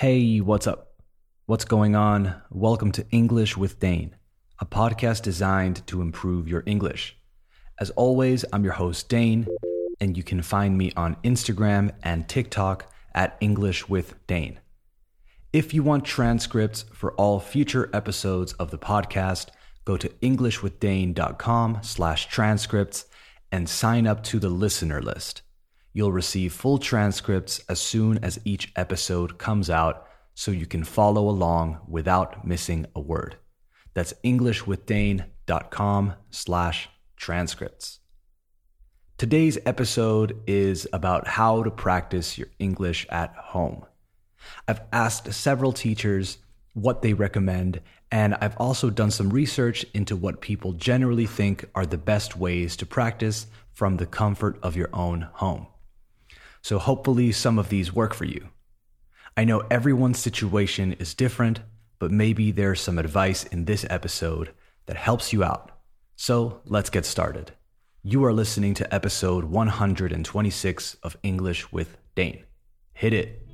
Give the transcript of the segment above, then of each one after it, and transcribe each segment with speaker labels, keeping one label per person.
Speaker 1: Hey, what's up? What's going on? Welcome to English with Dane, a podcast designed to improve your English. As always, I'm your host, Dane, and you can find me on Instagram and TikTok at English with Dane. If you want transcripts for all future episodes of the podcast, go to englishwithdane.com slash transcripts and sign up to the listener list. You'll receive full transcripts as soon as each episode comes out so you can follow along without missing a word. That's englishwithdane.com slash transcripts. Today's episode is about how to practice your English at home. I've asked several teachers what they recommend, and I've also done some research into what people generally think are the best ways to practice from the comfort of your own home. So hopefully some of these work for you. I know everyone's situation is different, but maybe there's some advice in this episode that helps you out. So let's get started. You are listening to episode 126 of English with Dane. Hit it.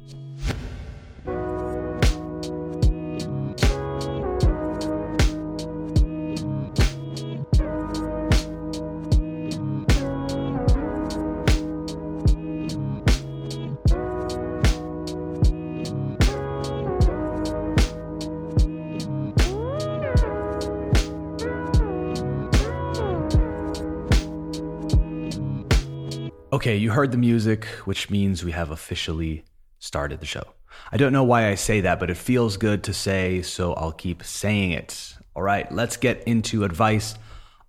Speaker 1: Okay, you heard the music, which means we have officially started the show. I don't know why I say that, but it feels good to say, so I'll keep saying it. All right, let's get into advice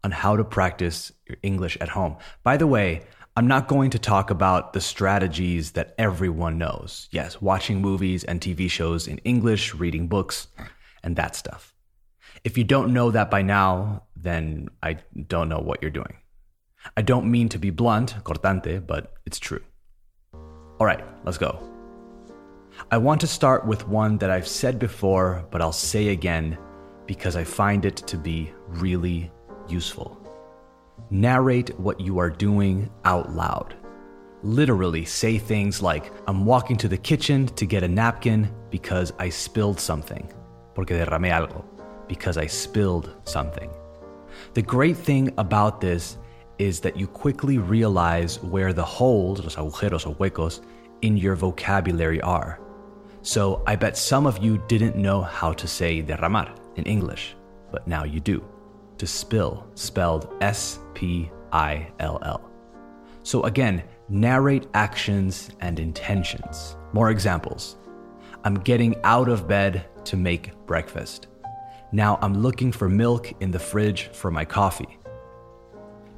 Speaker 1: on how to practice your English at home. By the way, I'm not going to talk about the strategies that everyone knows. Yes, watching movies and TV shows in English, reading books, and that stuff. If you don't know that by now, then I don't know what you're doing. I don't mean to be blunt, cortante, but it's true. All right, let's go. I want to start with one that I've said before, but I'll say again because I find it to be really useful. Narrate what you are doing out loud. Literally say things like, I'm walking to the kitchen to get a napkin because I spilled something. Porque derramé algo. Because I spilled something. The great thing about this is that you quickly realize where the holes, los agujeros o huecos, in your vocabulary are. So I bet some of you didn't know how to say derramar in English, but now you do. To spill, spelled S P I L L. So again, narrate actions and intentions. More examples. I'm getting out of bed to make breakfast. Now I'm looking for milk in the fridge for my coffee.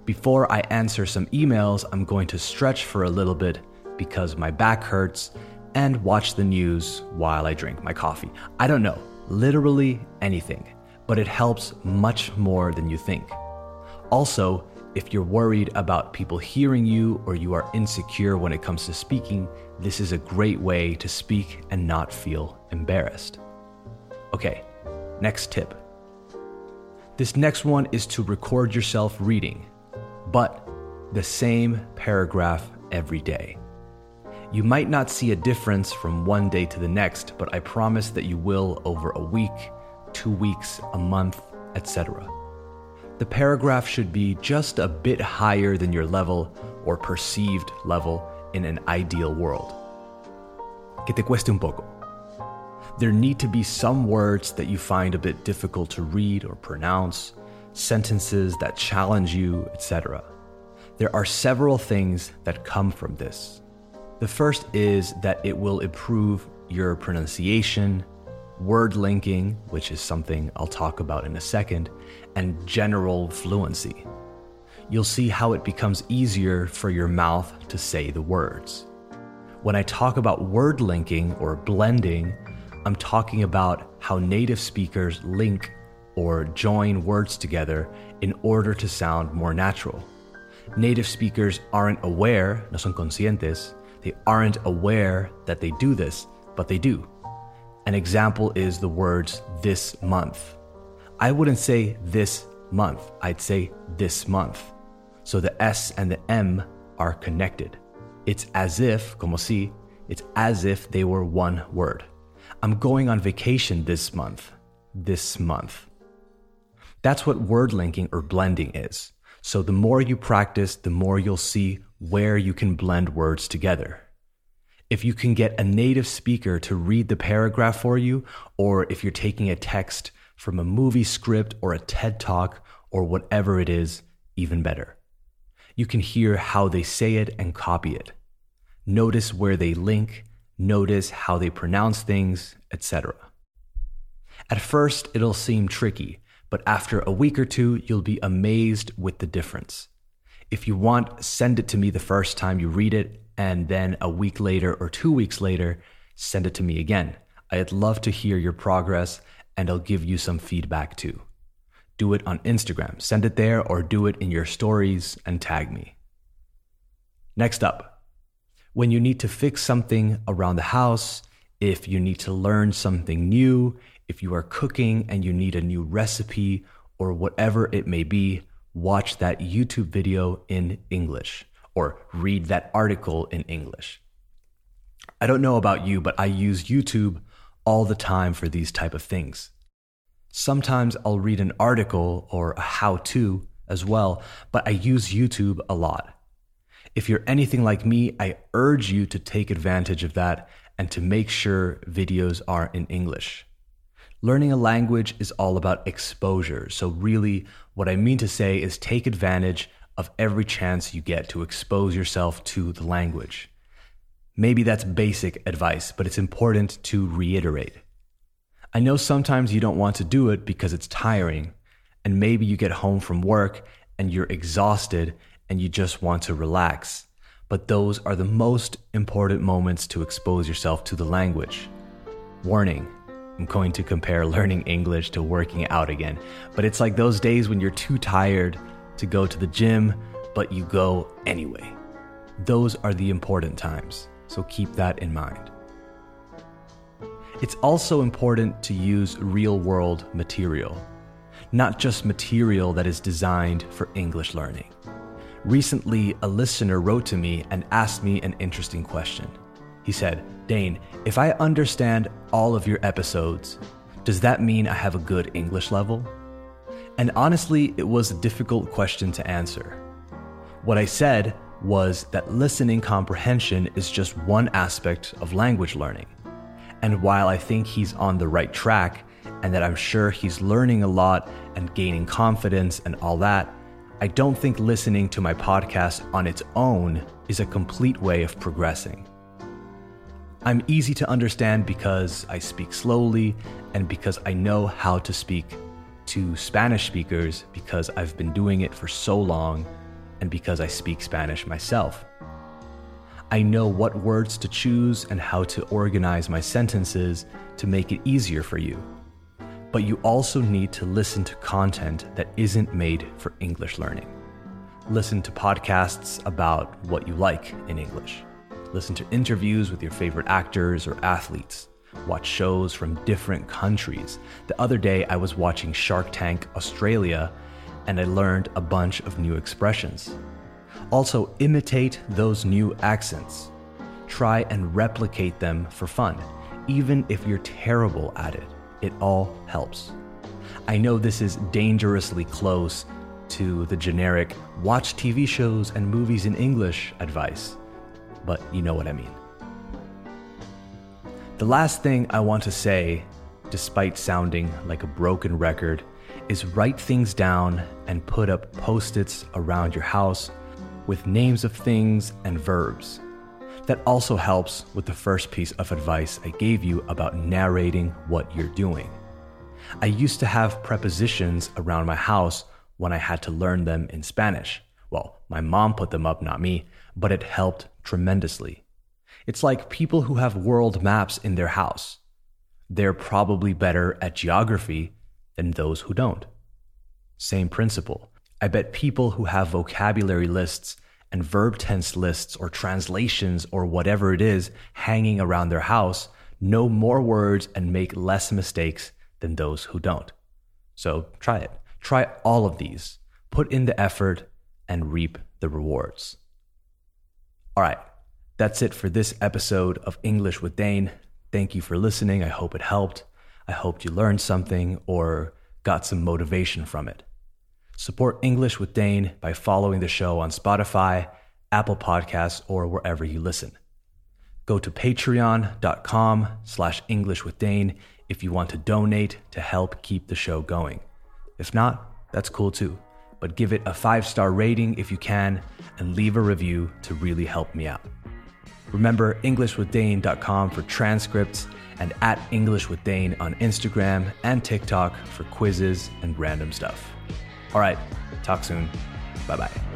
Speaker 1: Before I answer some emails, I'm going to stretch for a little bit because my back hurts and watch the news while I drink my coffee. I don't know, literally anything, but it helps much more than you think. Also, if you're worried about people hearing you or you are insecure when it comes to speaking, this is a great way to speak and not feel embarrassed. Okay, next tip. This next one is to record yourself reading but the same paragraph every day. You might not see a difference from one day to the next, but I promise that you will over a week, two weeks, a month, etc. The paragraph should be just a bit higher than your level or perceived level in an ideal world. Que te cueste un poco. There need to be some words that you find a bit difficult to read or pronounce, sentences that challenge you, etc. There are several things that come from this. The first is that it will improve your pronunciation, word linking, which is something I'll talk about in a second, and general fluency. You'll see how it becomes easier for your mouth to say the words. When I talk about word linking or blending, I'm talking about how native speakers link or join words together in order to sound more natural. Native speakers aren't aware, no son conscientes, they aren't aware that they do this, but they do. An example is the words this month. I wouldn't say this month, I'd say this month. So the S and the M are connected. It's as if, como si, it's as if they were one word. I'm going on vacation this month. This month. That's what word linking or blending is. So the more you practice, the more you'll see where you can blend words together. If you can get a native speaker to read the paragraph for you, or if you're taking a text from a movie script or a TED talk or whatever it is, even better. You can hear how they say it and copy it. Notice where they link, notice how they pronounce things, etc. At first, it'll seem tricky, but after a week or two, you'll be amazed with the difference. If you want, send it to me the first time you read it, and then a week later or two weeks later, send it to me again. I'd love to hear your progress, and I'll give you some feedback too. Do it on Instagram, send it there, or do it in your stories and tag me. Next up, when you need to fix something around the house, if you need to learn something new, if you are cooking and you need a new recipe or whatever it may be, watch that YouTube video in English or read that article in English. I don't know about you, but I use YouTube all the time for these type of things. Sometimes I'll read an article or a how to as well, but I use YouTube a lot. If you're anything like me, I urge you to take advantage of that and to make sure videos are in English. Learning a language is all about exposure. So, really, what I mean to say is take advantage of every chance you get to expose yourself to the language. Maybe that's basic advice, but it's important to reiterate. I know sometimes you don't want to do it because it's tiring, and maybe you get home from work and you're exhausted and you just want to relax. But those are the most important moments to expose yourself to the language. Warning I'm going to compare learning English to working out again. But it's like those days when you're too tired to go to the gym, but you go anyway. Those are the important times, so keep that in mind. It's also important to use real world material, not just material that is designed for English learning. Recently, a listener wrote to me and asked me an interesting question. He said, Dane, if I understand all of your episodes, does that mean I have a good English level? And honestly, it was a difficult question to answer. What I said was that listening comprehension is just one aspect of language learning. And while I think he's on the right track, and that I'm sure he's learning a lot and gaining confidence and all that, I don't think listening to my podcast on its own is a complete way of progressing. I'm easy to understand because I speak slowly and because I know how to speak to Spanish speakers because I've been doing it for so long and because I speak Spanish myself. I know what words to choose and how to organize my sentences to make it easier for you. But you also need to listen to content that isn't made for English learning. Listen to podcasts about what you like in English listen to interviews with your favorite actors or athletes, watch shows from different countries. The other day, I was watching Shark Tank Australia and I learned a bunch of new expressions. Also, imitate those new accents. Try and replicate them for fun, even if you're terrible at it. It all helps. I know this is dangerously close to the generic watch TV shows and movies in English advice but you know what I mean. The last thing I want to say, despite sounding like a broken record, is write things down and put up post its around your house with names of things and verbs. That also helps with the first piece of advice I gave you about narrating what you're doing. I used to have prepositions around my house when I had to learn them in Spanish. Well, my mom put them up, not me, but it helped tremendously. It's like people who have world maps in their house. They're probably better at geography than those who don't. Same principle. I bet people who have vocabulary lists and verb tense lists or translations or whatever it is hanging around their house know more words and make less mistakes than those who don't. So try it. Try all of these. Put in the effort and reap the rewards. All right, that's it for this episode of English with Dane. Thank you for listening. I hope it helped. I hoped you learned something or got some motivation from it. Support English with Dane by following the show on Spotify, Apple Podcasts, or wherever you listen. Go to patreon.com slash English with Dane if you want to donate to help keep the show going. If not, that's cool too. But give it a five star rating if you can and leave a review to really help me out. Remember EnglishWithDane.com for transcripts and at English with Dane on Instagram and TikTok for quizzes and random stuff. All right, talk soon. Bye bye.